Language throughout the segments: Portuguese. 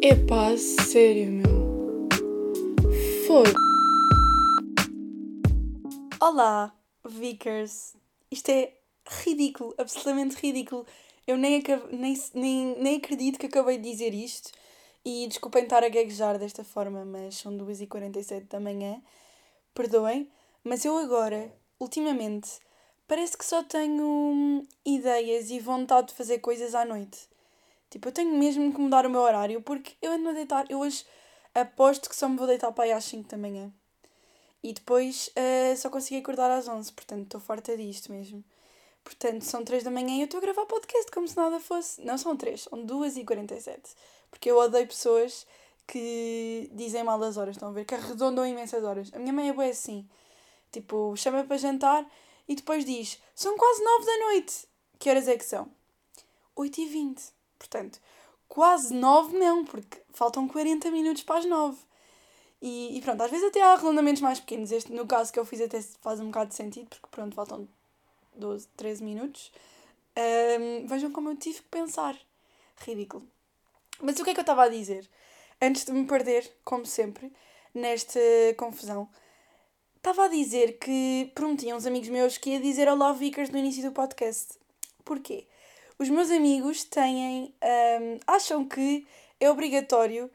Epá, sério, meu. Foda. Olá, Vickers. Isto é ridículo, absolutamente ridículo. Eu nem, nem, nem, nem acredito que acabei de dizer isto. E desculpem estar a gaguejar desta forma, mas são 2h47 da manhã. Perdoem, mas eu agora, ultimamente, parece que só tenho hum, ideias e vontade de fazer coisas à noite. Tipo, eu tenho mesmo que mudar o meu horário porque eu ando a deitar. Eu hoje aposto que só me vou deitar para aí às 5 da manhã. E depois uh, só consegui acordar às 11, portanto estou farta disto mesmo. Portanto, são 3 da manhã e eu estou a gravar podcast como se nada fosse. Não são 3, são 2 e 47. Porque eu odeio pessoas que dizem mal as horas, estão a ver? Que arredondam imensas horas. A minha mãe é boa assim. Tipo, chama para jantar e depois diz: São quase 9 da noite. Que horas é que são? 8 e 20. Portanto, quase 9 não, porque faltam 40 minutos para as 9. E, e, pronto, às vezes até há arredondamentos mais pequenos. Este, no caso que eu fiz, até faz um bocado de sentido, porque pronto, faltam 12, 13 minutos. Um, vejam como eu tive que pensar. Ridículo. Mas o que é que eu estava a dizer? Antes de me perder, como sempre, nesta confusão, estava a dizer que prometi a uns amigos meus que ia dizer Olá Vickers no início do podcast. Porquê? Os meus amigos têm. Um, acham que é obrigatório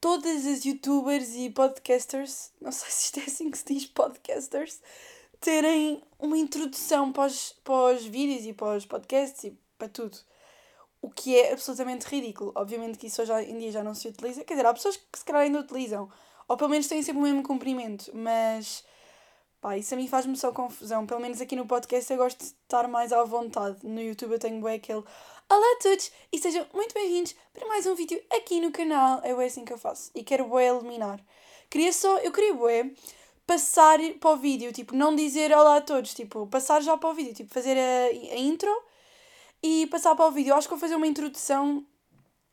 todas as youtubers e podcasters, não sei se isto é assim que se diz, podcasters, terem uma introdução para os, para os vídeos e para os podcasts e para tudo. O que é absolutamente ridículo. Obviamente que isso hoje em dia já não se utiliza. Quer dizer, há pessoas que se calhar ainda utilizam. Ou pelo menos têm sempre o mesmo comprimento. Mas Pá, isso a mim faz-me só confusão. Pelo menos aqui no podcast eu gosto de estar mais à vontade. No YouTube eu tenho bem aquele Olá a todos e sejam muito bem-vindos para mais um vídeo aqui no canal. É assim que eu faço. E quero bué eliminar. Queria só, eu queria bué passar para o vídeo, tipo, não dizer olá a todos, tipo, passar já para o vídeo, tipo, fazer a, a intro e passar para o vídeo. Eu acho que vou fazer uma introdução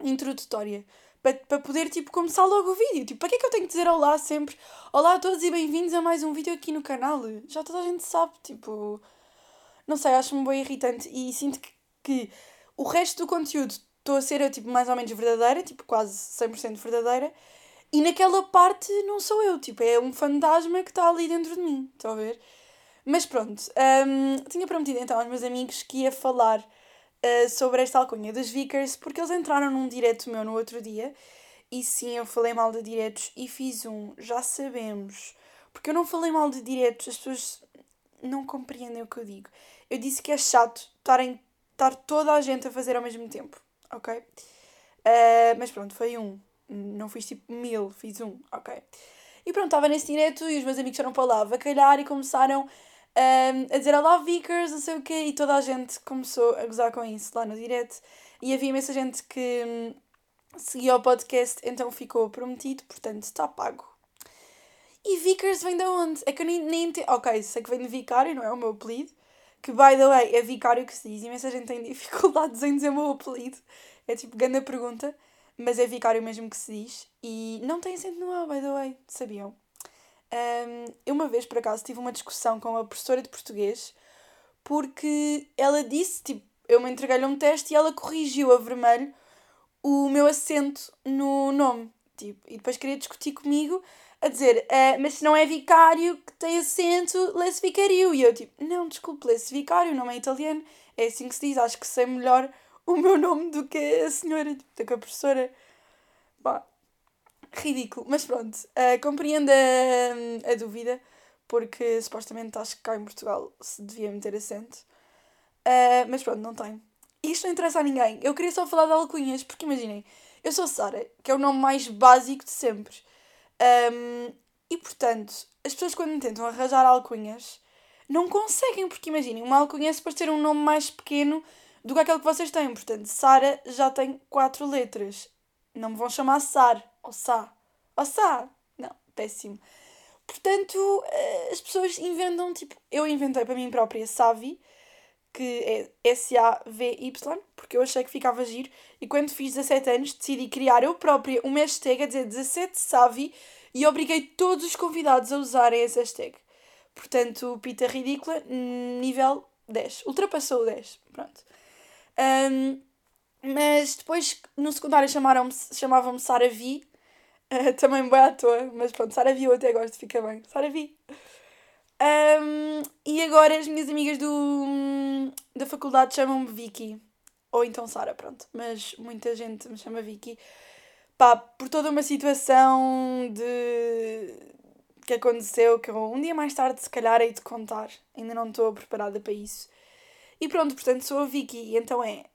introdutória para, para poder tipo, começar logo o vídeo. Tipo, para que é que eu tenho que dizer olá sempre? Olá a todos e bem-vindos a mais um vídeo aqui no canal. Já toda a gente sabe, tipo. Não sei, acho-me bem irritante e sinto que, que o resto do conteúdo estou a ser tipo, mais ou menos verdadeira, tipo, quase 100% verdadeira. E naquela parte não sou eu, tipo, é um fantasma que está ali dentro de mim, estão a ver? Mas pronto, um, tinha prometido então aos meus amigos que ia falar uh, sobre esta alcunha dos Vickers, porque eles entraram num direto meu no outro dia. E sim, eu falei mal de diretos e fiz um, já sabemos. Porque eu não falei mal de diretos, as pessoas não compreendem o que eu digo. Eu disse que é chato estar toda a gente a fazer ao mesmo tempo, ok? Uh, mas pronto, foi um. Não fiz tipo mil, fiz um, ok? E pronto, estava nesse direto e os meus amigos foram para lá calhar e começaram um, a dizer Olá Vickers, não sei o quê, e toda a gente começou a gozar com isso lá no direct. E havia imensa gente que hum, seguia o podcast, então ficou prometido, portanto está pago. E Vickers vem de onde? É que eu nem, nem entendo. Ok, sei que vem de Vicário, não é o meu apelido. Que, by the way, é Vicário que se diz. Imensa gente tem dificuldades em dizer o meu apelido. É tipo, grande pergunta. Mas é Vicário mesmo que se diz. E não tem acento no A, by the way. Sabiam? Eu uma vez, por acaso, tive uma discussão com uma professora de português porque ela disse, tipo, eu me entreguei-lhe um teste e ela corrigiu a vermelho o meu acento no nome. Tipo, e depois queria discutir comigo a dizer, uh, mas se não é vicário que tem acento, lê-se vicario. E eu tipo, não, desculpe, lê-se vicário, nome é italiano, é assim que se diz, acho que sei melhor o meu nome do que a senhora, tipo, do que a professora. Ridículo. Mas pronto, uh, compreendo a, a dúvida, porque supostamente acho que cá em Portugal se devia meter acento. Uh, mas pronto, não tem. Isto não interessa a ninguém. Eu queria só falar de alcunhas, porque imaginem, eu sou Sara, que é o nome mais básico de sempre. Um, e portanto, as pessoas quando tentam arranjar alcunhas não conseguem, porque imaginem, uma alcunha é suposto ter um nome mais pequeno do que aquele que vocês têm. Portanto, Sara já tem quatro letras. Não me vão chamar Sar ou Sá. Ou Sá. Não, péssimo. Portanto, eh, as pessoas inventam, tipo, eu inventei para mim própria Savi, que é S-A-V-Y, porque eu achei que ficava giro, e quando fiz 17 anos decidi criar eu própria uma hashtag a dizer 17 Savi e obriguei todos os convidados a usarem esse hashtag. Portanto, pita ridícula, nível 10. Ultrapassou o 10. Pronto. Um, Mas depois no secundário chamaram chamavam-me Sara Vi. Uh, também bem à toa, mas pronto, Sara Vi eu até gosto, fica bem. Sara Vi. Um, e agora as minhas amigas do, da faculdade chamam-me Vicky. Ou então Sara, pronto. Mas muita gente me chama Vicky. Pá, por toda uma situação de que aconteceu, que eu um dia mais tarde se calhar hei de contar. Ainda não estou preparada para isso. E pronto, portanto sou a Vicky. E então é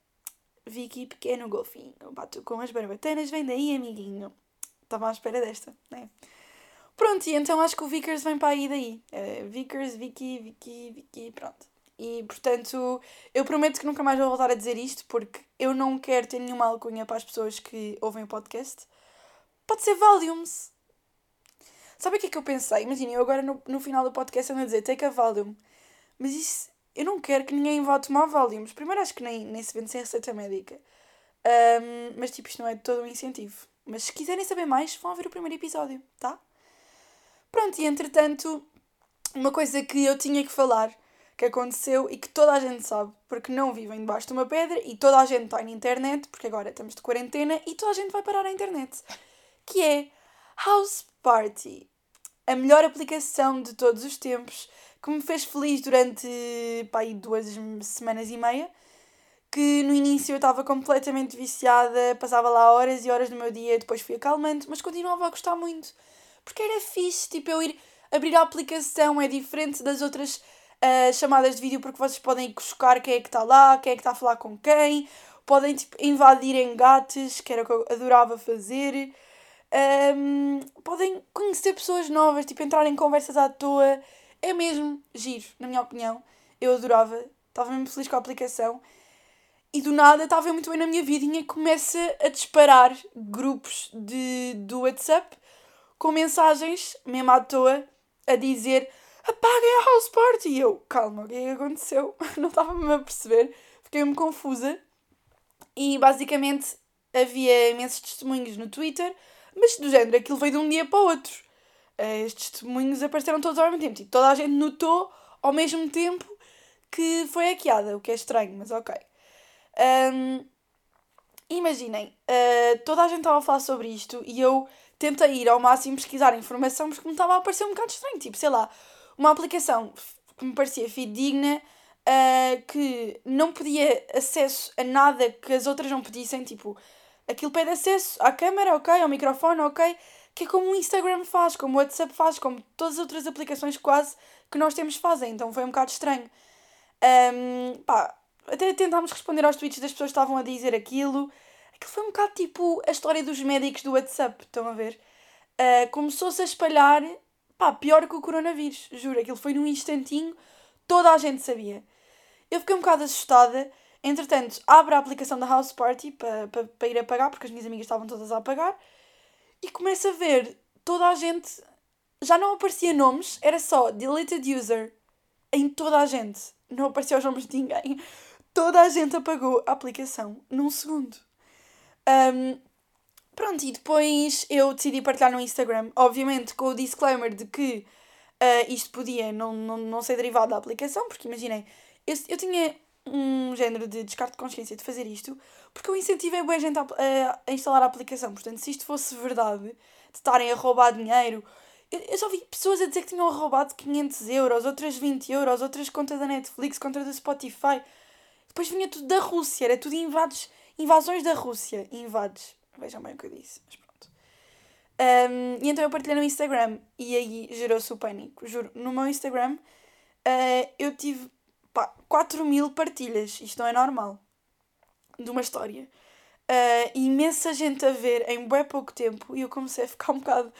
Vicky pequeno golfinho. Bato com as barbatanas, vem daí amiguinho. Estava à espera desta, né? Pronto, e então acho que o Vickers vem para aí daí. É, Vickers, Vicky, Vicky, Vicky, pronto. E portanto, eu prometo que nunca mais vou voltar a dizer isto porque eu não quero ter nenhuma alcunha para as pessoas que ouvem o podcast. Pode ser Valiums. Sabe o que é que eu pensei? Imagina, eu agora no, no final do podcast ando a dizer take a Valium. Mas isso, eu não quero que ninguém vá tomar Valiums. Primeiro acho que nem, nem se vende sem receita médica. Um, mas tipo, isto não é todo um incentivo. Mas se quiserem saber mais, vão ver o primeiro episódio, tá? Pronto, e entretanto, uma coisa que eu tinha que falar, que aconteceu e que toda a gente sabe, porque não vivem debaixo de uma pedra e toda a gente está na internet, porque agora estamos de quarentena e toda a gente vai parar à internet, que é House Party, a melhor aplicação de todos os tempos, que me fez feliz durante pá, duas semanas e meia, que no início eu estava completamente viciada, passava lá horas e horas do meu dia, depois fui acalmando, mas continuava a gostar muito porque era fixe, tipo, eu ir abrir a aplicação é diferente das outras uh, chamadas de vídeo porque vocês podem buscar quem é que está lá, quem é que está a falar com quem, podem tipo, invadir engates, que era o que eu adorava fazer. Um, podem conhecer pessoas novas, tipo, entrar em conversas à toa. É mesmo giro, na minha opinião. Eu adorava, estava mesmo feliz com a aplicação. E do nada estava muito bem na minha vidinha, começa a disparar grupos de, do WhatsApp com mensagens, mesmo à toa, a dizer apaguem a house party. E eu, calma, o que é que aconteceu? Não estava-me a perceber, fiquei-me confusa. E basicamente havia imensos testemunhos no Twitter, mas do género, aquilo veio de um dia para o outro. Eh, estes testemunhos apareceram todos ao mesmo tempo. Tipo, toda a gente notou ao mesmo tempo que foi hackeada, o que é estranho, mas ok. Um, imaginem, uh, toda a gente estava a falar sobre isto e eu tentei ir ao máximo pesquisar informação porque me estava a parecer um bocado estranho. Tipo, sei lá, uma aplicação que me parecia fidedigna, uh, que não pedia acesso a nada que as outras não pedissem. Tipo, aquilo pede acesso à câmera, ok, ao microfone, ok, que é como o Instagram faz, como o WhatsApp faz, como todas as outras aplicações quase que nós temos fazem. Então foi um bocado estranho. Um, pá, até tentámos responder aos tweets das pessoas que estavam a dizer aquilo. Aquilo foi um bocado tipo a história dos médicos do WhatsApp, estão a ver? Uh, Começou-se a espalhar, pá, pior que o coronavírus, juro. Aquilo foi num instantinho, toda a gente sabia. Eu fiquei um bocado assustada. Entretanto, abro a aplicação da House Party para pa, pa ir apagar, porque as minhas amigas estavam todas a apagar. E começo a ver toda a gente. Já não aparecia nomes, era só deleted user em toda a gente. Não aparecia os nomes de ninguém. Toda a gente apagou a aplicação num segundo. Um, pronto, e depois eu decidi partilhar no Instagram, obviamente com o disclaimer de que uh, isto podia não, não, não ser derivado da aplicação, porque imaginem, eu, eu tinha um género de descarte de consciência de fazer isto, porque eu incentivei a gente a, a, a, instalar a aplicação. Portanto, se isto fosse verdade, de estarem a roubar dinheiro, eu, eu só vi pessoas a dizer que tinham roubado 500 euros, outras 20 euros, outras conta da Netflix, conta da Spotify. Depois vinha tudo da Rússia, era tudo invades Invasões da Rússia. Invades. Vejam bem o que eu disse, mas pronto. Um, e então eu partilhei no Instagram e aí gerou-se o pânico. Juro, no meu Instagram uh, eu tive pá, 4 mil partilhas. Isto não é normal. De uma história. Uh, imensa gente a ver em bem pouco tempo e eu comecei a ficar um bocado.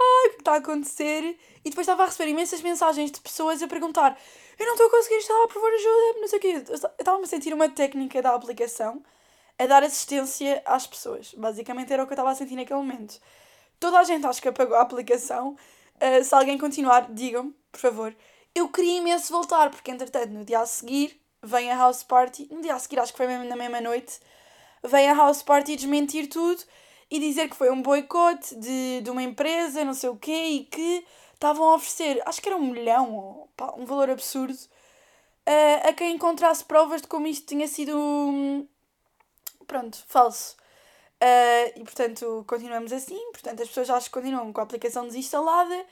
Ai, o que está a acontecer? E depois estava a receber imensas mensagens de pessoas a perguntar: Eu não estou a conseguir instalar, por favor, ajuda-me, não sei o quê. Eu estava a sentir uma técnica da aplicação a dar assistência às pessoas. Basicamente era o que eu estava a sentir naquele momento. Toda a gente acho que apagou a aplicação. Uh, se alguém continuar, digam-me, por favor. Eu queria imenso voltar, porque entretanto, no dia a seguir, vem a house party. No dia a seguir, acho que foi mesmo na mesma noite, vem a house party desmentir tudo e dizer que foi um boicote de, de uma empresa, não sei o quê, e que estavam a oferecer, acho que era um milhão, pá, um valor absurdo, a quem encontrasse provas de como isto tinha sido. Um, pronto, falso. Uh, e portanto, continuamos assim. Portanto, as pessoas já continuam com a aplicação desinstalada.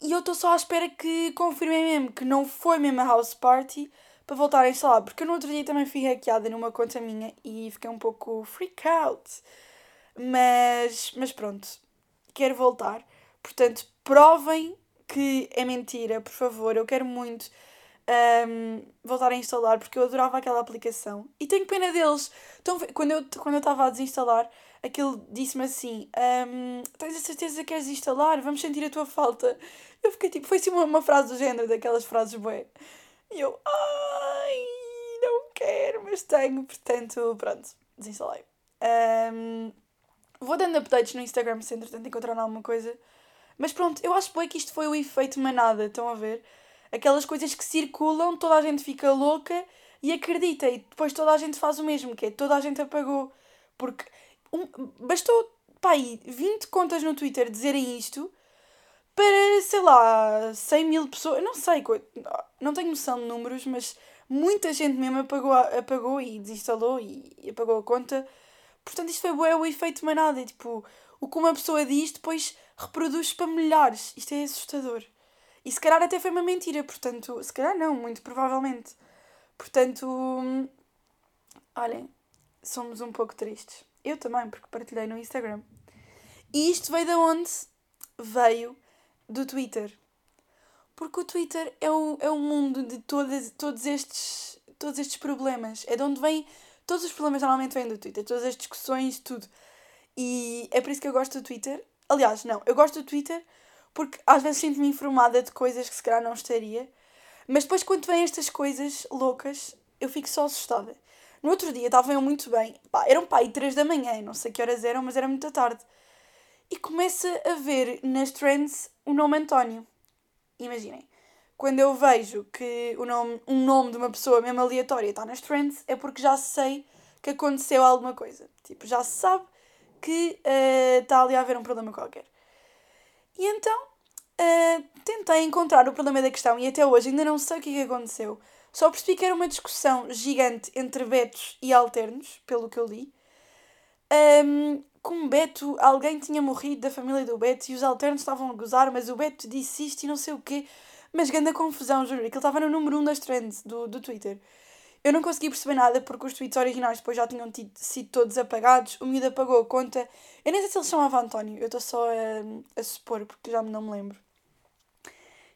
E eu estou só à espera que confirmem mesmo que não foi mesmo a house party para voltar a instalar. Porque eu no outro dia também fui hackeada numa conta minha e fiquei um pouco freak out. Mas, mas pronto, quero voltar. Portanto, provem que é mentira, por favor. Eu quero muito um, voltar a instalar porque eu adorava aquela aplicação. E tenho pena deles. Então, quando eu quando eu estava a desinstalar, aquele disse-me assim: um, Tens a certeza que queres instalar? Vamos sentir a tua falta. Eu fiquei tipo, foi assim uma, uma frase do género, daquelas frases bué. E eu, ai, não quero, mas tenho, portanto, pronto, desinstalei. Um, vou dando updates no Instagram se entretanto encontrar alguma coisa. Mas pronto, eu acho que isto foi o efeito manada, estão a ver? Aquelas coisas que circulam, toda a gente fica louca e acredita, e depois toda a gente faz o mesmo, que é toda a gente apagou. Porque um, bastou, pá, aí 20 contas no Twitter dizerem isto para, sei lá, 100 mil pessoas, não sei, não tenho noção de números, mas muita gente mesmo apagou, apagou e desinstalou e apagou a conta. Portanto, isto foi o efeito manada. tipo, o que uma pessoa diz depois reproduz para milhares. Isto é assustador. E se calhar até foi uma mentira, portanto, se calhar não, muito provavelmente. Portanto, olhem, somos um pouco tristes. Eu também, porque partilhei no Instagram. E isto veio de onde? Veio do Twitter. Porque o Twitter é o, é o mundo de todas, todos, estes, todos estes problemas. É de onde vem. Todos os problemas normalmente vêm do Twitter. Todas as discussões, tudo. E é por isso que eu gosto do Twitter. Aliás, não, eu gosto do Twitter porque às vezes sinto-me informada de coisas que se calhar não estaria. Mas depois, quando vêm estas coisas loucas, eu fico só assustada. No outro dia estava eu muito bem. Pá, eram pá, e 3 da manhã, não sei que horas eram, mas era muito tarde. E começa a ver nas trends o nome António. Imaginem. Quando eu vejo que o nome, um nome de uma pessoa mesmo aleatória está nas trends, é porque já sei que aconteceu alguma coisa. Tipo, já se sabe que uh, está ali a haver um problema qualquer. E então uh, tentei encontrar o problema da questão e até hoje ainda não sei o que, é que aconteceu. Só percebi que era uma discussão gigante entre betos e alternos, pelo que eu li. Um, com Beto, alguém tinha morrido da família do Beto e os alternos estavam a gozar, mas o Beto disse isto e não sei o quê. Mas grande confusão, juro. Aquilo estava no número 1 um das trends do, do Twitter. Eu não consegui perceber nada porque os tweets originais depois já tinham tido, sido todos apagados. O miúdo apagou a conta. Eu nem sei se ele chamava António, eu estou só a, a supor porque já não me lembro.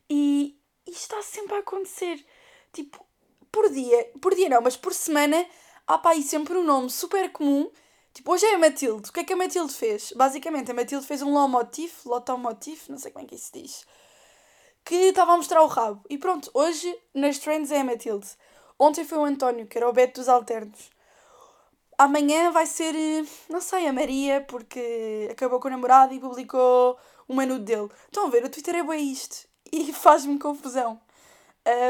E isto está sempre a acontecer. Tipo, por dia, por dia não, mas por semana há para aí sempre um nome super comum. Tipo, hoje é a Matilde. O que é que a Matilde fez? Basicamente, a Matilde fez um lomotif, lotomotif, não sei como é que isso se diz, que estava a mostrar o rabo. E pronto, hoje nas trends é a Matilde. Ontem foi o António, que era o Beto dos Alternos. Amanhã vai ser, não sei, a Maria, porque acabou com o namorado e publicou o menu dele. Estão a ver, o Twitter é bem isto. E faz-me confusão.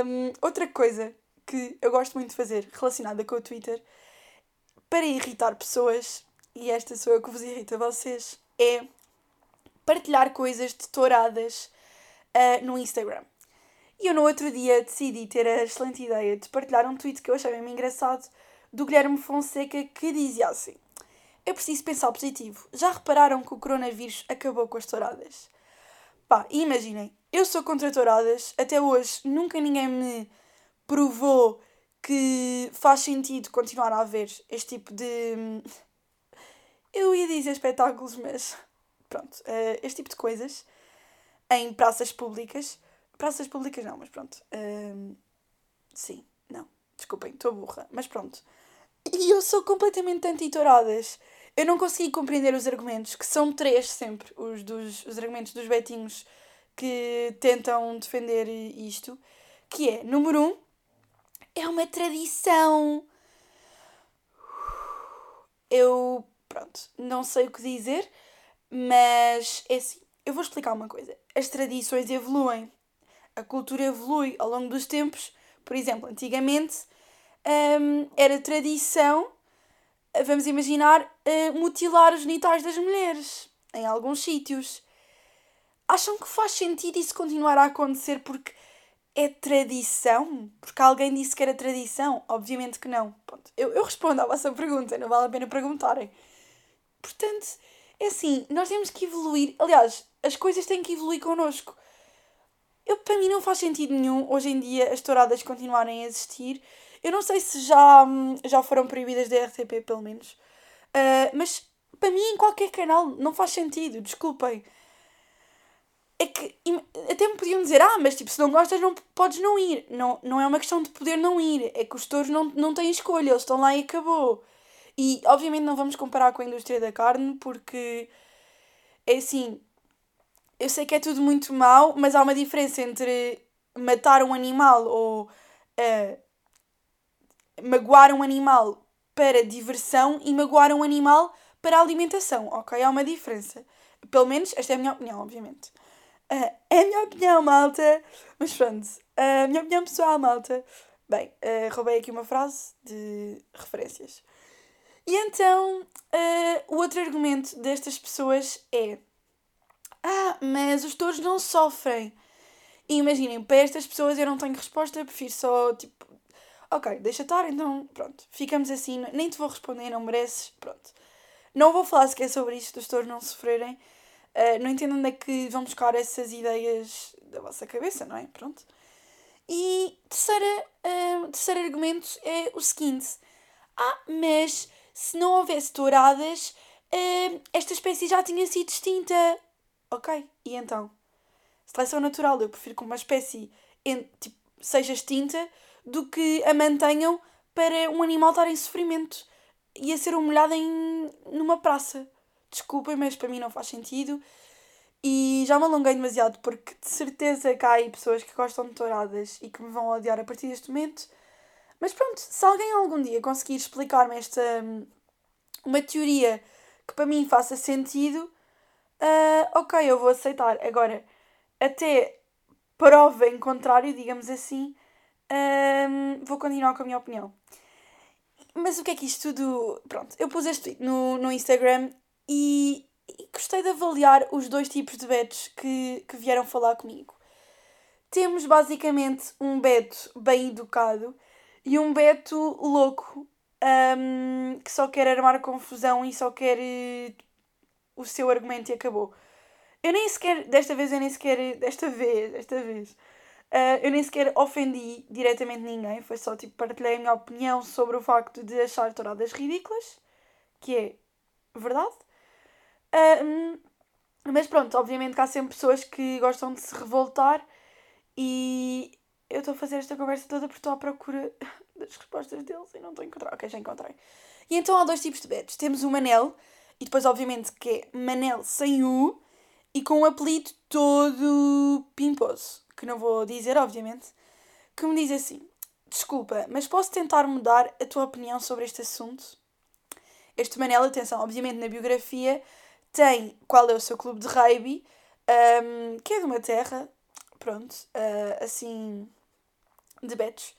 Um, outra coisa que eu gosto muito de fazer relacionada com o Twitter, para irritar pessoas, e esta sou eu que vos irrita a vocês, é partilhar coisas de touradas uh, no Instagram. E eu no outro dia decidi ter a excelente ideia de partilhar um tweet que eu achei mesmo engraçado do Guilherme Fonseca que dizia assim: É preciso pensar positivo. Já repararam que o coronavírus acabou com as touradas? Pá, imaginem, eu sou contra touradas, até hoje nunca ninguém me provou que faz sentido continuar a haver este tipo de. Eu ia dizer espetáculos, mas pronto, uh, este tipo de coisas em praças públicas Praças públicas não, mas pronto. Um, sim, não. Desculpem, estou burra. Mas pronto. E eu sou completamente anti-touradas. Eu não consegui compreender os argumentos, que são três sempre, os, dos, os argumentos dos betinhos que tentam defender isto. Que é, número um, é uma tradição. Eu, pronto, não sei o que dizer, mas é assim. Eu vou explicar uma coisa. As tradições evoluem a cultura evolui ao longo dos tempos. Por exemplo, antigamente um, era tradição, vamos imaginar, uh, mutilar os genitais das mulheres em alguns sítios. Acham que faz sentido isso continuar a acontecer porque é tradição? Porque alguém disse que era tradição? Obviamente que não. Eu, eu respondo à vossa pergunta, não vale a pena perguntarem. Portanto, é assim, nós temos que evoluir. Aliás, as coisas têm que evoluir connosco. Eu, para mim não faz sentido nenhum hoje em dia as touradas continuarem a existir. Eu não sei se já, hum, já foram proibidas da RTP, pelo menos. Uh, mas para mim, em qualquer canal, não faz sentido, desculpem. É que até me podiam dizer, ah, mas tipo, se não gostas, não podes não ir. Não, não é uma questão de poder não ir, é que os touros não, não têm escolha, eles estão lá e acabou. E obviamente não vamos comparar com a indústria da carne, porque é assim, eu sei que é tudo muito mau, mas há uma diferença entre matar um animal ou uh, magoar um animal para diversão e magoar um animal para alimentação, ok? Há uma diferença. Pelo menos, esta é a minha opinião, obviamente. Uh, é a minha opinião, malta. Mas pronto, a uh, minha opinião pessoal, malta. Bem, roubei aqui uma frase de referências. E então, o outro argumento destas pessoas é: Ah, mas os touros não sofrem. E imaginem, para estas pessoas eu não tenho resposta, prefiro só tipo ok, deixa estar, então pronto, ficamos assim, nem te vou responder, não mereces, pronto. Não vou falar sequer sobre isto, dos touros não sofrerem. Uh, não entendo onde é que vão buscar essas ideias da vossa cabeça, não é? Pronto. E terceira, uh, terceiro argumento é o seguinte: Ah, mas se não houvesse touradas, uh, esta espécie já tinha sido extinta. Ok, e então? Seleção natural, eu prefiro que uma espécie tipo, seja extinta do que a mantenham para um animal estar em sofrimento e a ser humilhado em, numa praça. Desculpem, mas para mim não faz sentido. E já me alonguei demasiado porque de certeza que há aí pessoas que gostam de touradas e que me vão odiar a partir deste momento. Mas pronto, se alguém algum dia conseguir explicar-me esta. uma teoria que para mim faça sentido, uh, ok, eu vou aceitar. Agora, até prova em contrário, digamos assim, um, vou continuar com a minha opinião. Mas o que é que isto tudo. Pronto, eu pus este tweet no, no Instagram e, e gostei de avaliar os dois tipos de betos que, que vieram falar comigo. Temos basicamente um beto bem educado e um beto louco um, que só quer armar confusão e só quer uh, o seu argumento e acabou. Eu nem sequer, desta vez, eu nem sequer, desta vez, desta vez, Uh, eu nem sequer ofendi diretamente ninguém, foi só tipo partilhei a minha opinião sobre o facto de achar touradas ridículas, que é verdade. Mas pronto, obviamente que há sempre pessoas que gostam de se revoltar e eu estou a fazer esta conversa toda porque estou à procura das respostas deles e não estou a encontrar. Ok, já encontrei. E então há dois tipos de betos. Temos o Manel, e depois obviamente que é Manel sem U e com um apelido todo pimposo que não vou dizer, obviamente, que me diz assim: Desculpa, mas posso tentar mudar a tua opinião sobre este assunto? Este Manel, atenção, obviamente na biografia tem qual é o seu clube de rugby, um, que é de uma terra, pronto, uh, assim, de betos.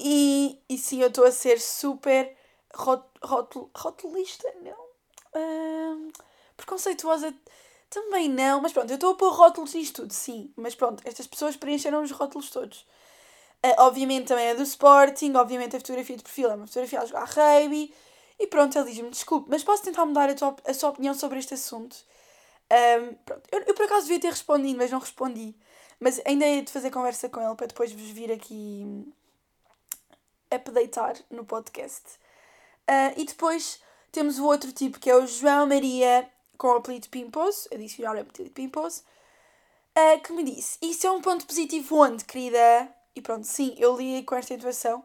E, e sim, eu estou a ser super rot, rotul, rotulista, não? Uh, preconceituosa também não, mas pronto, eu estou a pôr rótulos nisto tudo, sim. Mas pronto, estas pessoas preencheram os rótulos todos. Uh, obviamente também é do Sporting, obviamente a fotografia de perfil é uma fotografia a jogar rugby. E pronto, ele diz-me, desculpe, mas posso tentar mudar a, tua, a sua opinião sobre este assunto? Um, pronto, eu, eu por acaso devia ter respondido, mas não respondi. Mas ainda hei de fazer conversa com ele para depois vos vir aqui updatear no podcast. Uh, e depois temos o outro tipo que é o João Maria com o apelido Pimpos, adicionar o apelido Pimpos, uh, que me disse: Isso é um ponto positivo onde, querida? E pronto, sim, eu li com esta intuação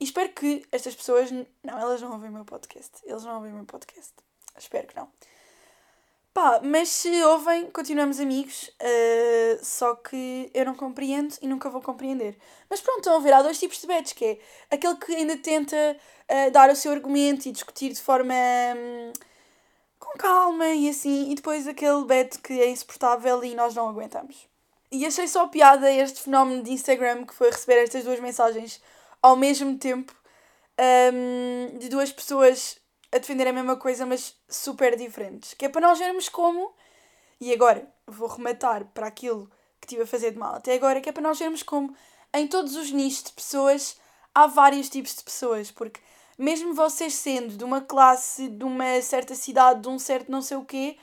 e espero que estas pessoas. Não, elas não ouvem o meu podcast. Eles não ouvem o meu podcast. Espero que não. Pá, mas se ouvem, continuamos amigos. Uh, só que eu não compreendo e nunca vou compreender. Mas pronto, estão a ver, há dois tipos de bets, que é aquele que ainda tenta uh, dar o seu argumento e discutir de forma. Um, com calma e assim, e depois aquele beto que é insuportável e nós não aguentamos. E achei só piada este fenómeno de Instagram que foi receber estas duas mensagens ao mesmo tempo um, de duas pessoas a defender a mesma coisa, mas super diferentes. Que é para nós vermos como, e agora vou rematar para aquilo que estive a fazer de mal até agora, que é para nós vermos como em todos os nichos de pessoas há vários tipos de pessoas, porque mesmo vocês sendo de uma classe, de uma certa cidade, de um certo não sei o quê,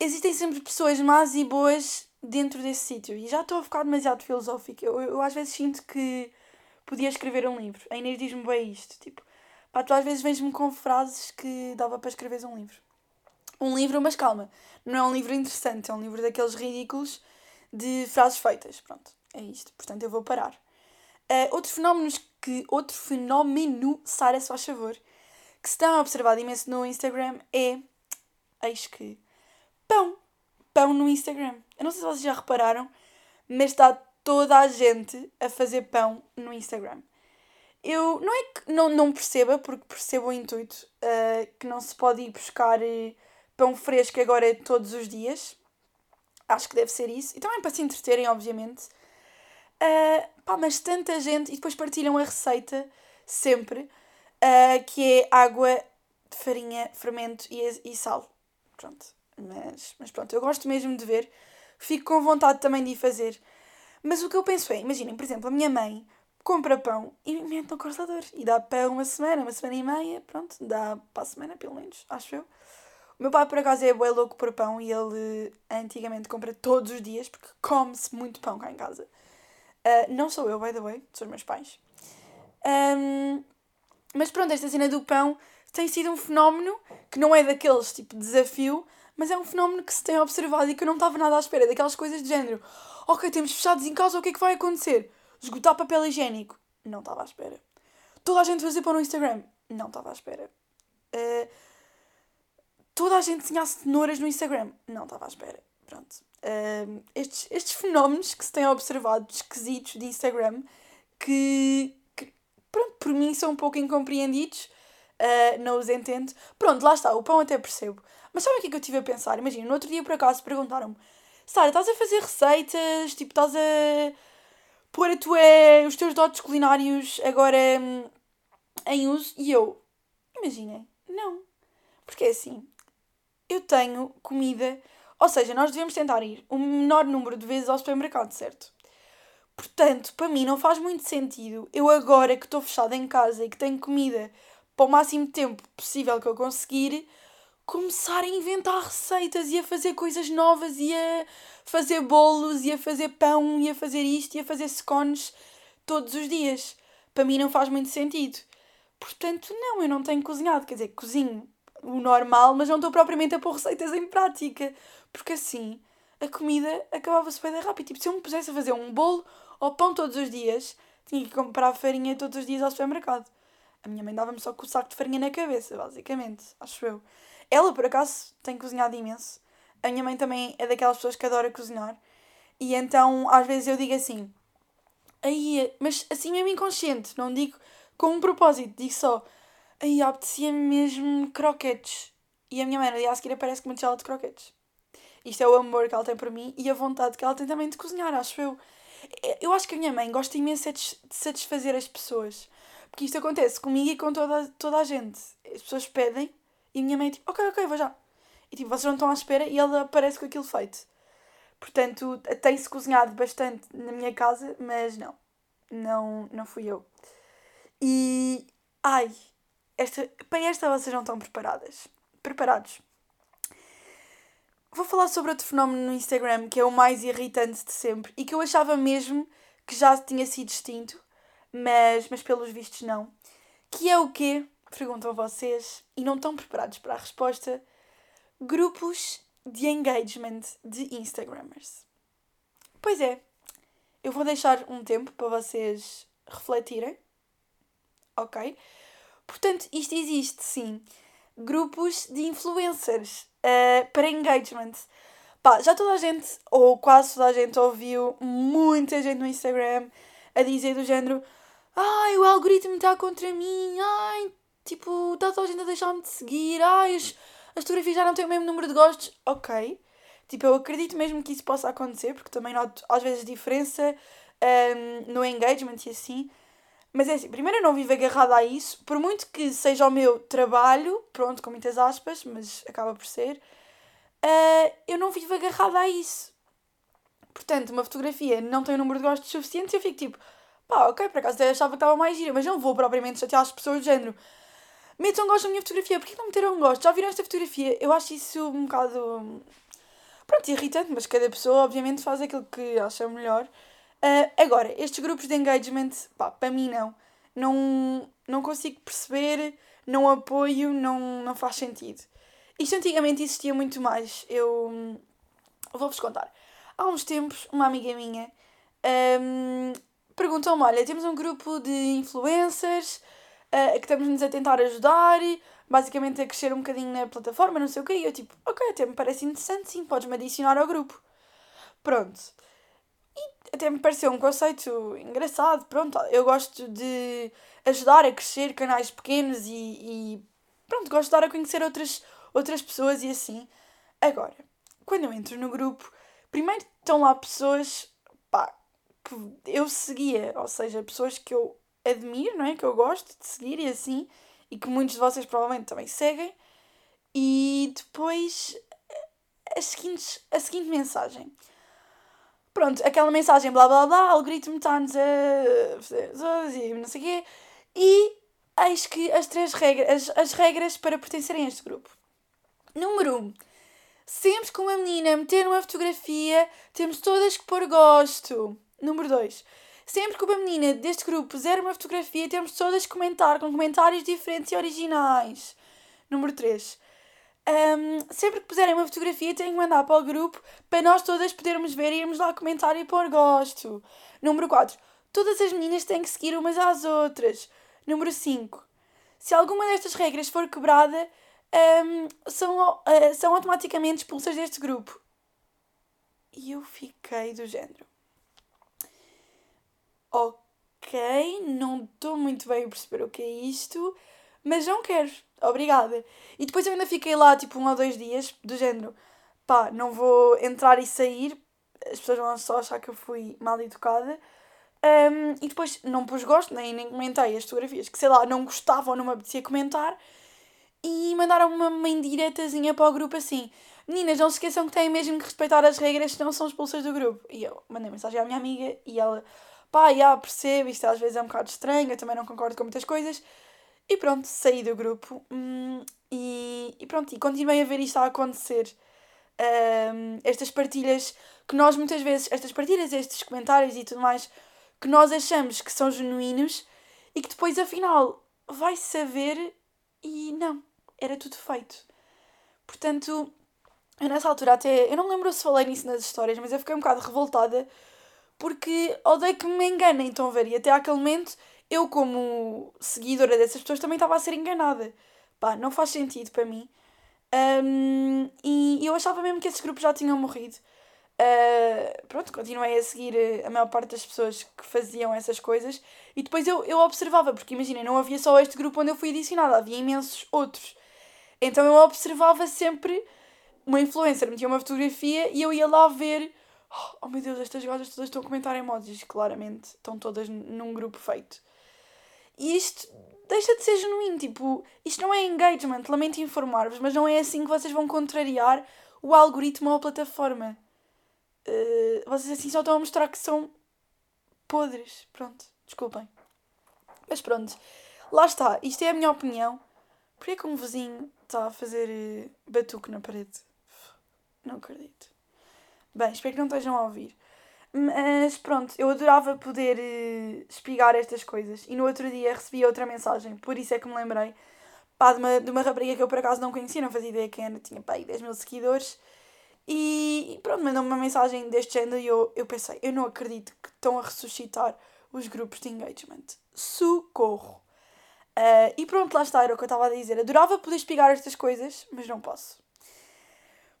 existem sempre pessoas más e boas dentro desse sítio. E já estou a ficar demasiado filosófica. Eu, eu, às vezes sinto que podia escrever um livro. A Inês diz-me bem isto. Tipo, pá, tu às vezes vens-me com frases que dava para escrever um livro. Um livro, mas calma, não é um livro interessante, é um livro daqueles ridículos de frases feitas. Pronto, é isto. Portanto, eu vou parar. Uh, outros fenómenos que. Outro fenómeno, Sara, se faz favor, que se tem observado imenso no Instagram é. Eis que. Pão. Pão no Instagram. Eu não sei se vocês já repararam, mas está toda a gente a fazer pão no Instagram. Eu não é que não, não perceba, porque percebo o intuito, uh, que não se pode ir buscar uh, pão fresco agora todos os dias. Acho que deve ser isso. E também para se entreterem, obviamente. Uh, pá, mas tanta gente. E depois partilham a receita, sempre, uh, que é água, farinha, fermento e, e sal. Pronto. Mas, mas pronto, eu gosto mesmo de ver. Fico com vontade também de ir fazer. Mas o que eu penso é, imaginem, por exemplo, a minha mãe compra pão e mete no congelador. E dá para uma semana, uma semana e meia, pronto, dá para a semana pelo menos, acho eu. O meu pai, por acaso, é bem louco por pão e ele antigamente compra todos os dias porque come-se muito pão cá em casa. Uh, não sou eu, by the way, são os meus pais. Um, mas pronto, esta cena do pão tem sido um fenómeno que não é daqueles tipo desafio, mas é um fenómeno que se tem observado e que eu não estava nada à espera. Daquelas coisas de género: ok, temos fechados em casa, o que é que vai acontecer? Esgotar papel higiênico? Não estava à espera. Toda a gente fazer pão no Instagram? Não estava à espera. Uh, toda a gente tinha cenouras no Instagram? Não estava à espera. Pronto. Uh, estes, estes fenómenos que se têm observado, esquisitos de Instagram, que, que pronto, por mim são um pouco incompreendidos, uh, não os entendo. Pronto, lá está, o pão até percebo. Mas sabe o que é que eu estive a pensar? Imagina, no outro dia por acaso perguntaram-me: Sara, estás a fazer receitas? Tipo, estás a pôr a tua, os teus dotes culinários agora hum, em uso? E eu, imaginem, não. Porque é assim, eu tenho comida ou seja, nós devemos tentar ir o menor número de vezes ao supermercado, certo? Portanto, para mim não faz muito sentido eu agora que estou fechada em casa e que tenho comida para o máximo tempo possível que eu conseguir, começar a inventar receitas e a fazer coisas novas e a fazer bolos e a fazer pão e a fazer isto e a fazer scones todos os dias. Para mim não faz muito sentido. Portanto, não, eu não tenho cozinhado. Quer dizer, cozinho o normal, mas não estou propriamente a pôr receitas em prática. Porque assim a comida acabava-se bem rápido. Tipo, se eu me pusesse a fazer um bolo ou pão todos os dias, tinha que comprar farinha todos os dias ao supermercado. A minha mãe dava-me só com o saco de farinha na cabeça, basicamente, acho eu. Ela, por acaso, tem cozinhado imenso. A minha mãe também é daquelas pessoas que adora cozinhar. E então, às vezes eu digo assim, aí, mas assim mesmo inconsciente, não digo com um propósito, digo só, aí apetecia mesmo croquetes. E a minha mãe, no dia a seguir, aparece com uma tigela de croquetes. Isto é o amor que ela tem por mim e a vontade que ela tem também de cozinhar, acho eu. Eu acho que a minha mãe gosta imenso de satisfazer as pessoas. Porque isto acontece comigo e com toda, toda a gente. As pessoas pedem e a minha mãe é tipo, ok, ok, vou já. E tipo, vocês não estão à espera e ela aparece com aquilo feito. Portanto, tem-se cozinhado bastante na minha casa, mas não. Não, não fui eu. E. Ai, esta, para esta vocês não estão preparadas. Preparados. Vou falar sobre outro fenómeno no Instagram que é o mais irritante de sempre e que eu achava mesmo que já tinha sido extinto, mas, mas pelos vistos não. Que é o quê? Perguntam vocês e não estão preparados para a resposta. Grupos de engagement de Instagrammers. Pois é, eu vou deixar um tempo para vocês refletirem, ok? Portanto, isto existe sim. Grupos de influencers uh, para engagement. Pá, já toda a gente, ou quase toda a gente, ouviu muita gente no Instagram a dizer do género Ai, o algoritmo está contra mim, ai, tipo, está toda a gente a deixar-me de seguir, ai, as, as fotografias já não têm o mesmo número de gostos. Ok. Tipo, eu acredito mesmo que isso possa acontecer, porque também noto às vezes diferença um, no engagement e assim. Mas é assim, primeiro eu não vivo agarrada a isso, por muito que seja o meu trabalho, pronto, com muitas aspas, mas acaba por ser, uh, eu não vivo agarrada a isso. Portanto, uma fotografia não tem um número de gostos suficiente e eu fico tipo, pá, ok, por acaso até achava que estava mais gira, mas não vou propriamente chatear as pessoas do género. Metam um gosto na minha fotografia, porquê não meteram um gosto? Já viram esta fotografia? Eu acho isso um bocado. Pronto, irritante, mas cada pessoa obviamente faz aquilo que acha melhor. Uh, agora, estes grupos de engagement, pá, para mim não. Não, não consigo perceber, não apoio, não, não faz sentido. Isto antigamente existia muito mais. Eu vou-vos contar. Há uns tempos, uma amiga minha um, perguntou-me: Olha, temos um grupo de influencers uh, que estamos-nos a tentar ajudar, basicamente a crescer um bocadinho na plataforma, não sei o quê. E eu, tipo, ok, até me parece interessante, sim, podes-me adicionar ao grupo. Pronto. E até me pareceu um conceito engraçado. Pronto, eu gosto de ajudar a crescer canais pequenos e, e pronto, gosto de dar a conhecer outras, outras pessoas e assim. Agora, quando eu entro no grupo, primeiro estão lá pessoas pá, que eu seguia, ou seja, pessoas que eu admiro, não é? Que eu gosto de seguir e assim, e que muitos de vocês provavelmente também seguem. E depois a, seguinte, a seguinte mensagem. Pronto, aquela mensagem blá blá blá, algoritmo está-nos a fazer não sei o quê. E eis que as três regras, as, as regras para pertencerem a este grupo. Número 1. Um, sempre que uma menina meter uma fotografia, temos todas que pôr gosto. Número 2. Sempre que uma menina deste grupo puser uma fotografia, temos todas que comentar com comentários diferentes e originais. Número 3. Um, sempre que puserem uma fotografia, têm que mandar para o grupo para nós todas podermos ver e irmos lá comentar e pôr gosto. Número 4. Todas as meninas têm que seguir umas às outras. Número 5. Se alguma destas regras for quebrada, um, são, uh, são automaticamente expulsas deste grupo. E eu fiquei do género ok, não estou muito bem a perceber o que é isto, mas não quero, obrigada. E depois eu ainda fiquei lá tipo um ou dois dias, do género, pá, não vou entrar e sair, as pessoas vão só achar que eu fui mal educada. Um, e depois não pus gosto, nem, nem comentei as fotografias que sei lá, não gostava ou não me apetecia comentar. E mandaram uma, uma indiretazinha para o grupo assim: Meninas, não se esqueçam que têm mesmo que respeitar as regras, senão são expulsas do grupo. E eu mandei mensagem à minha amiga e ela pá, já percebo, isto às vezes é um bocado estranho, eu também não concordo com muitas coisas. E pronto, saí do grupo hum, e, e, pronto, e continuei a ver isto a acontecer. Um, estas partilhas que nós muitas vezes, estas partilhas, estes comentários e tudo mais, que nós achamos que são genuínos e que depois afinal vai saber e não, era tudo feito. Portanto, eu nessa altura até, eu não lembro se falei nisso nas histórias, mas eu fiquei um bocado revoltada porque odeio que me enganem, estão a ver? E até àquele momento, eu, como seguidora dessas pessoas, também estava a ser enganada. Pá, não faz sentido para mim. Um, e eu achava mesmo que esses grupos já tinham morrido. Uh, pronto, continuei a seguir a maior parte das pessoas que faziam essas coisas e depois eu, eu observava, porque imagina, não havia só este grupo onde eu fui adicionada, havia imensos outros. Então eu observava sempre uma influencer, metia uma fotografia e eu ia lá ver oh meu Deus, estas gajas todas estão a comentar emojis, claramente, estão todas num grupo feito. E isto deixa de ser genuíno, tipo, isto não é engagement, lamento informar-vos, mas não é assim que vocês vão contrariar o algoritmo ou a plataforma. Uh, vocês assim só estão a mostrar que são podres. Pronto, desculpem. Mas pronto, lá está, isto é a minha opinião. Porquê que um vizinho está a fazer uh, batuque na parede? Não acredito. Bem, espero que não estejam a ouvir. Mas pronto, eu adorava poder uh, espigar estas coisas. E no outro dia recebi outra mensagem, por isso é que me lembrei. Pá, de uma, de uma rapariga que eu por acaso não conhecia, não fazia ideia quem era, tinha pá, 10 mil seguidores. E, e pronto, mandou-me uma mensagem deste género e eu, eu pensei, eu não acredito que estão a ressuscitar os grupos de engagement. Socorro! Uh, e pronto, lá está, era o que eu estava a dizer. Adorava poder espigar estas coisas, mas não posso.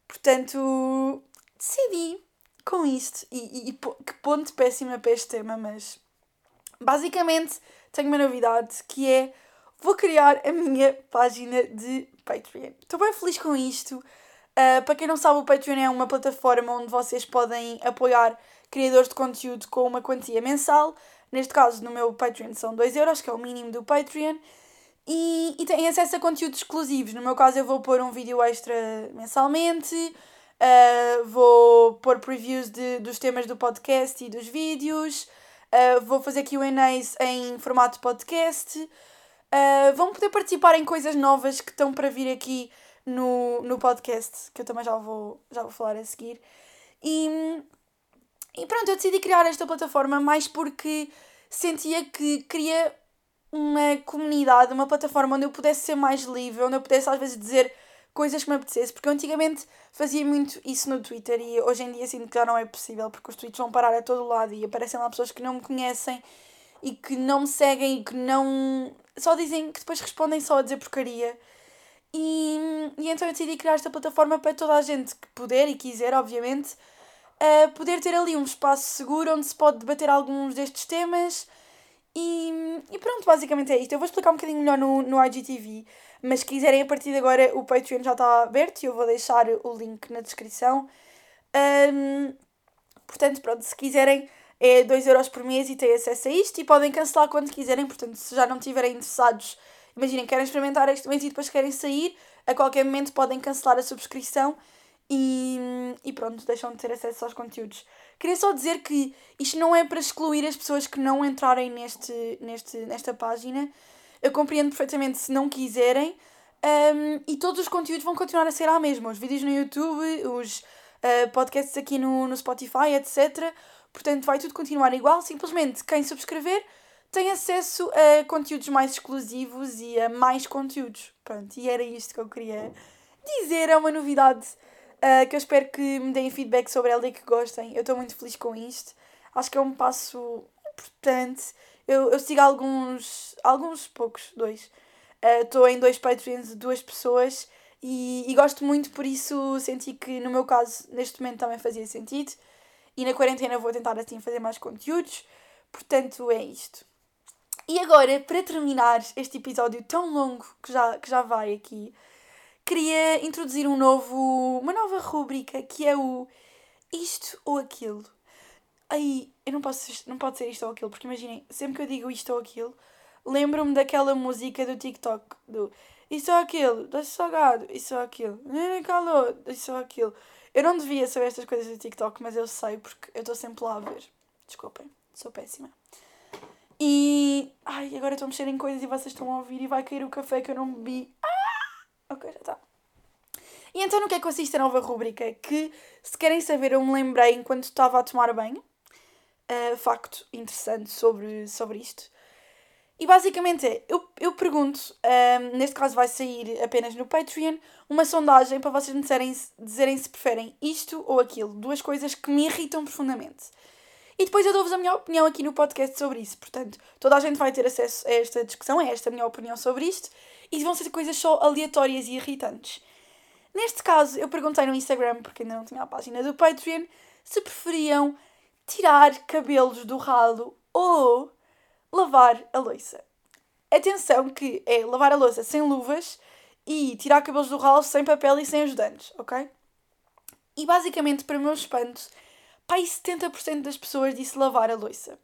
Portanto, decidi com isto, e, e, e que ponto péssima para este tema, mas basicamente tenho uma novidade que é vou criar a minha página de Patreon. Estou bem feliz com isto. Uh, para quem não sabe, o Patreon é uma plataforma onde vocês podem apoiar criadores de conteúdo com uma quantia mensal. Neste caso, no meu Patreon são 2€, euros, que é o mínimo do Patreon. E, e têm acesso a conteúdos exclusivos. No meu caso, eu vou pôr um vídeo extra mensalmente Uh, vou pôr previews de, dos temas do podcast e dos vídeos. Uh, vou fazer QAs em formato podcast. Uh, vão poder participar em coisas novas que estão para vir aqui no, no podcast, que eu também já vou, já vou falar a seguir. E, e pronto, eu decidi criar esta plataforma mais porque sentia que queria uma comunidade, uma plataforma onde eu pudesse ser mais livre, onde eu pudesse às vezes dizer coisas que me apetecesse, porque eu antigamente fazia muito isso no Twitter e hoje em dia sinto que já não é possível, porque os tweets vão parar a todo lado e aparecem lá pessoas que não me conhecem e que não me seguem e que não. só dizem que depois respondem só a dizer porcaria. E, e então eu decidi criar esta plataforma para toda a gente que puder e quiser, obviamente, uh, poder ter ali um espaço seguro onde se pode debater alguns destes temas. E, e pronto, basicamente é isto. Eu vou explicar um bocadinho melhor no, no IGTV, mas se quiserem a partir de agora o Patreon já está aberto e eu vou deixar o link na descrição. Um, portanto, pronto, se quiserem é 2€ por mês e têm acesso a isto e podem cancelar quando quiserem. Portanto, se já não estiverem interessados, imaginem, querem experimentar este mês e depois querem sair, a qualquer momento podem cancelar a subscrição e, e pronto, deixam de ter acesso aos conteúdos. Queria só dizer que isto não é para excluir as pessoas que não entrarem neste, neste, nesta página. Eu compreendo perfeitamente se não quiserem. Um, e todos os conteúdos vão continuar a ser a mesma. Os vídeos no YouTube, os uh, podcasts aqui no, no Spotify, etc. Portanto, vai tudo continuar igual. Simplesmente quem subscrever tem acesso a conteúdos mais exclusivos e a mais conteúdos. Pronto, e era isto que eu queria dizer. É uma novidade uh, que eu espero que me deem feedback sobre ela e que gostem. Eu estou muito feliz com isto. Acho que é um passo importante. Eu, eu sigo alguns, alguns poucos, dois. Estou uh, em dois Patreons de duas pessoas e, e gosto muito, por isso senti que no meu caso, neste momento, também fazia sentido. E na quarentena vou tentar assim fazer mais conteúdos. Portanto, é isto. E agora, para terminar este episódio tão longo que já, que já vai aqui, queria introduzir um novo, uma nova rúbrica que é o isto ou aquilo. Aí, eu não posso, não pode ser isto ou aquilo, porque imaginem, sempre que eu digo isto ou aquilo, lembro-me daquela música do TikTok, do isto ou aquilo, doce salgado, isso ou aquilo, calor, isso ou aquilo. Eu não devia saber estas coisas do TikTok, mas eu sei porque eu estou sempre lá a ver. Desculpem, sou péssima. E. Ai, agora estou a mexer em coisas e vocês estão a ouvir e vai cair o café que eu não bebi. Ok, já está. E então no que é que consiste a nova rúbrica? Que, se querem saber, eu me lembrei enquanto estava a tomar banho. Uh, facto interessante sobre, sobre isto. E basicamente é, eu, eu pergunto, um, ah, neste caso vai sair apenas no Patreon, uma sondagem para vocês me dizerem se preferem isto ou aquilo. Duas coisas que me irritam profundamente. E depois eu dou-vos a minha opinião aqui no podcast sobre isso. Portanto, toda a gente vai ter acesso a esta discussão, a esta minha opinião sobre isto e vão ser coisas só aleatórias e irritantes. Neste caso, eu perguntei no Instagram, porque ainda não tinha a página do Patreon, se preferiam tirar cabelos do ralo ou lavar a louça. Atenção que é lavar a louça sem luvas e tirar cabelos do ralo sem papel e sem ajudantes, ok? E basicamente, para o meu espanto, pai 70% das pessoas disse lavar a louça.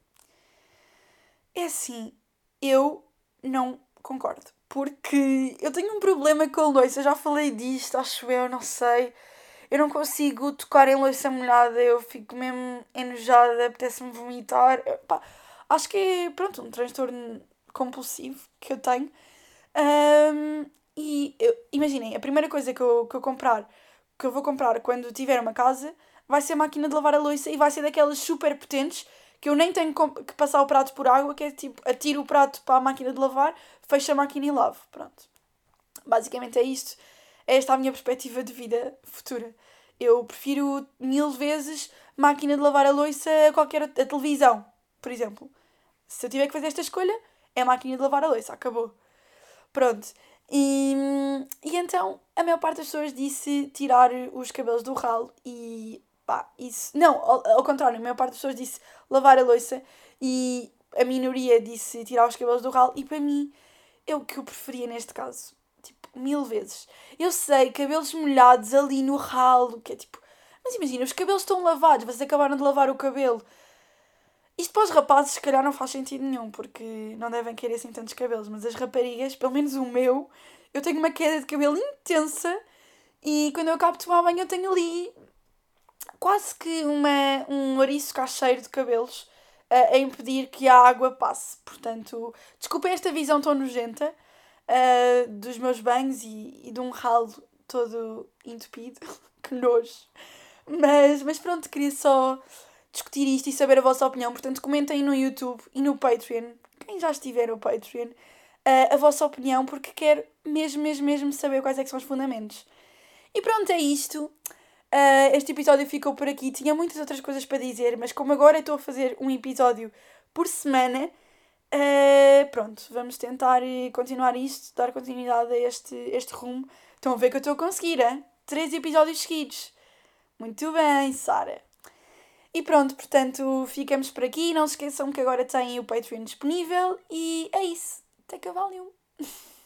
É assim, eu não concordo porque eu tenho um problema com a louça, já falei disto, acho eu, não sei. Eu não consigo tocar em louça molhada, eu fico mesmo enojada, apetece-me vomitar. Pá, acho que é, pronto, um transtorno compulsivo que eu tenho. Um, e eu, imaginem, a primeira coisa que eu, que eu comprar, que eu vou comprar quando tiver uma casa, vai ser a máquina de lavar a louça e vai ser daquelas super potentes que eu nem tenho que passar o prato por água, que é tipo, atiro o prato para a máquina de lavar, fecho a máquina e lavo. Pronto. Basicamente é isto. É esta a minha perspectiva de vida futura. Eu prefiro mil vezes máquina de lavar a louça a qualquer a televisão, por exemplo. Se eu tiver que fazer esta escolha, é máquina de lavar a louça, acabou. Pronto. E, e então a maior parte das pessoas disse tirar os cabelos do ralo e Pá, isso. Não, ao, ao contrário, a maior parte das pessoas disse lavar a louça e a minoria disse tirar os cabelos do ralo e para mim é o que eu preferia neste caso. Tipo, mil vezes. Eu sei, cabelos molhados ali no ralo, que é tipo. Mas imagina, os cabelos estão lavados, vocês acabaram de lavar o cabelo. Isto para os rapazes, se calhar, não faz sentido nenhum, porque não devem querer assim tantos cabelos, mas as raparigas, pelo menos o meu, eu tenho uma queda de cabelo intensa E quando eu acabo de tomar banho, eu tenho ali quase que uma, um ouriço cacheiro de cabelos uh, a impedir que a água passe. Portanto, desculpem esta visão tão nojenta uh, dos meus banhos e, e de um ralo todo entupido. que nojo. Mas, mas pronto, queria só discutir isto e saber a vossa opinião. Portanto, comentem no YouTube e no Patreon, quem já estiver no Patreon, uh, a vossa opinião, porque quero mesmo, mesmo, mesmo saber quais é são os fundamentos. E pronto, é isto. Uh, este episódio ficou por aqui. Tinha muitas outras coisas para dizer, mas como agora estou a fazer um episódio por semana, uh, pronto, vamos tentar continuar isto, dar continuidade a este, este rumo. Estão a ver que eu estou a conseguir, hein? Três episódios seguidos. Muito bem, Sara. E pronto, portanto, ficamos por aqui. Não se esqueçam que agora têm o Patreon disponível. E é isso. Até que valeu.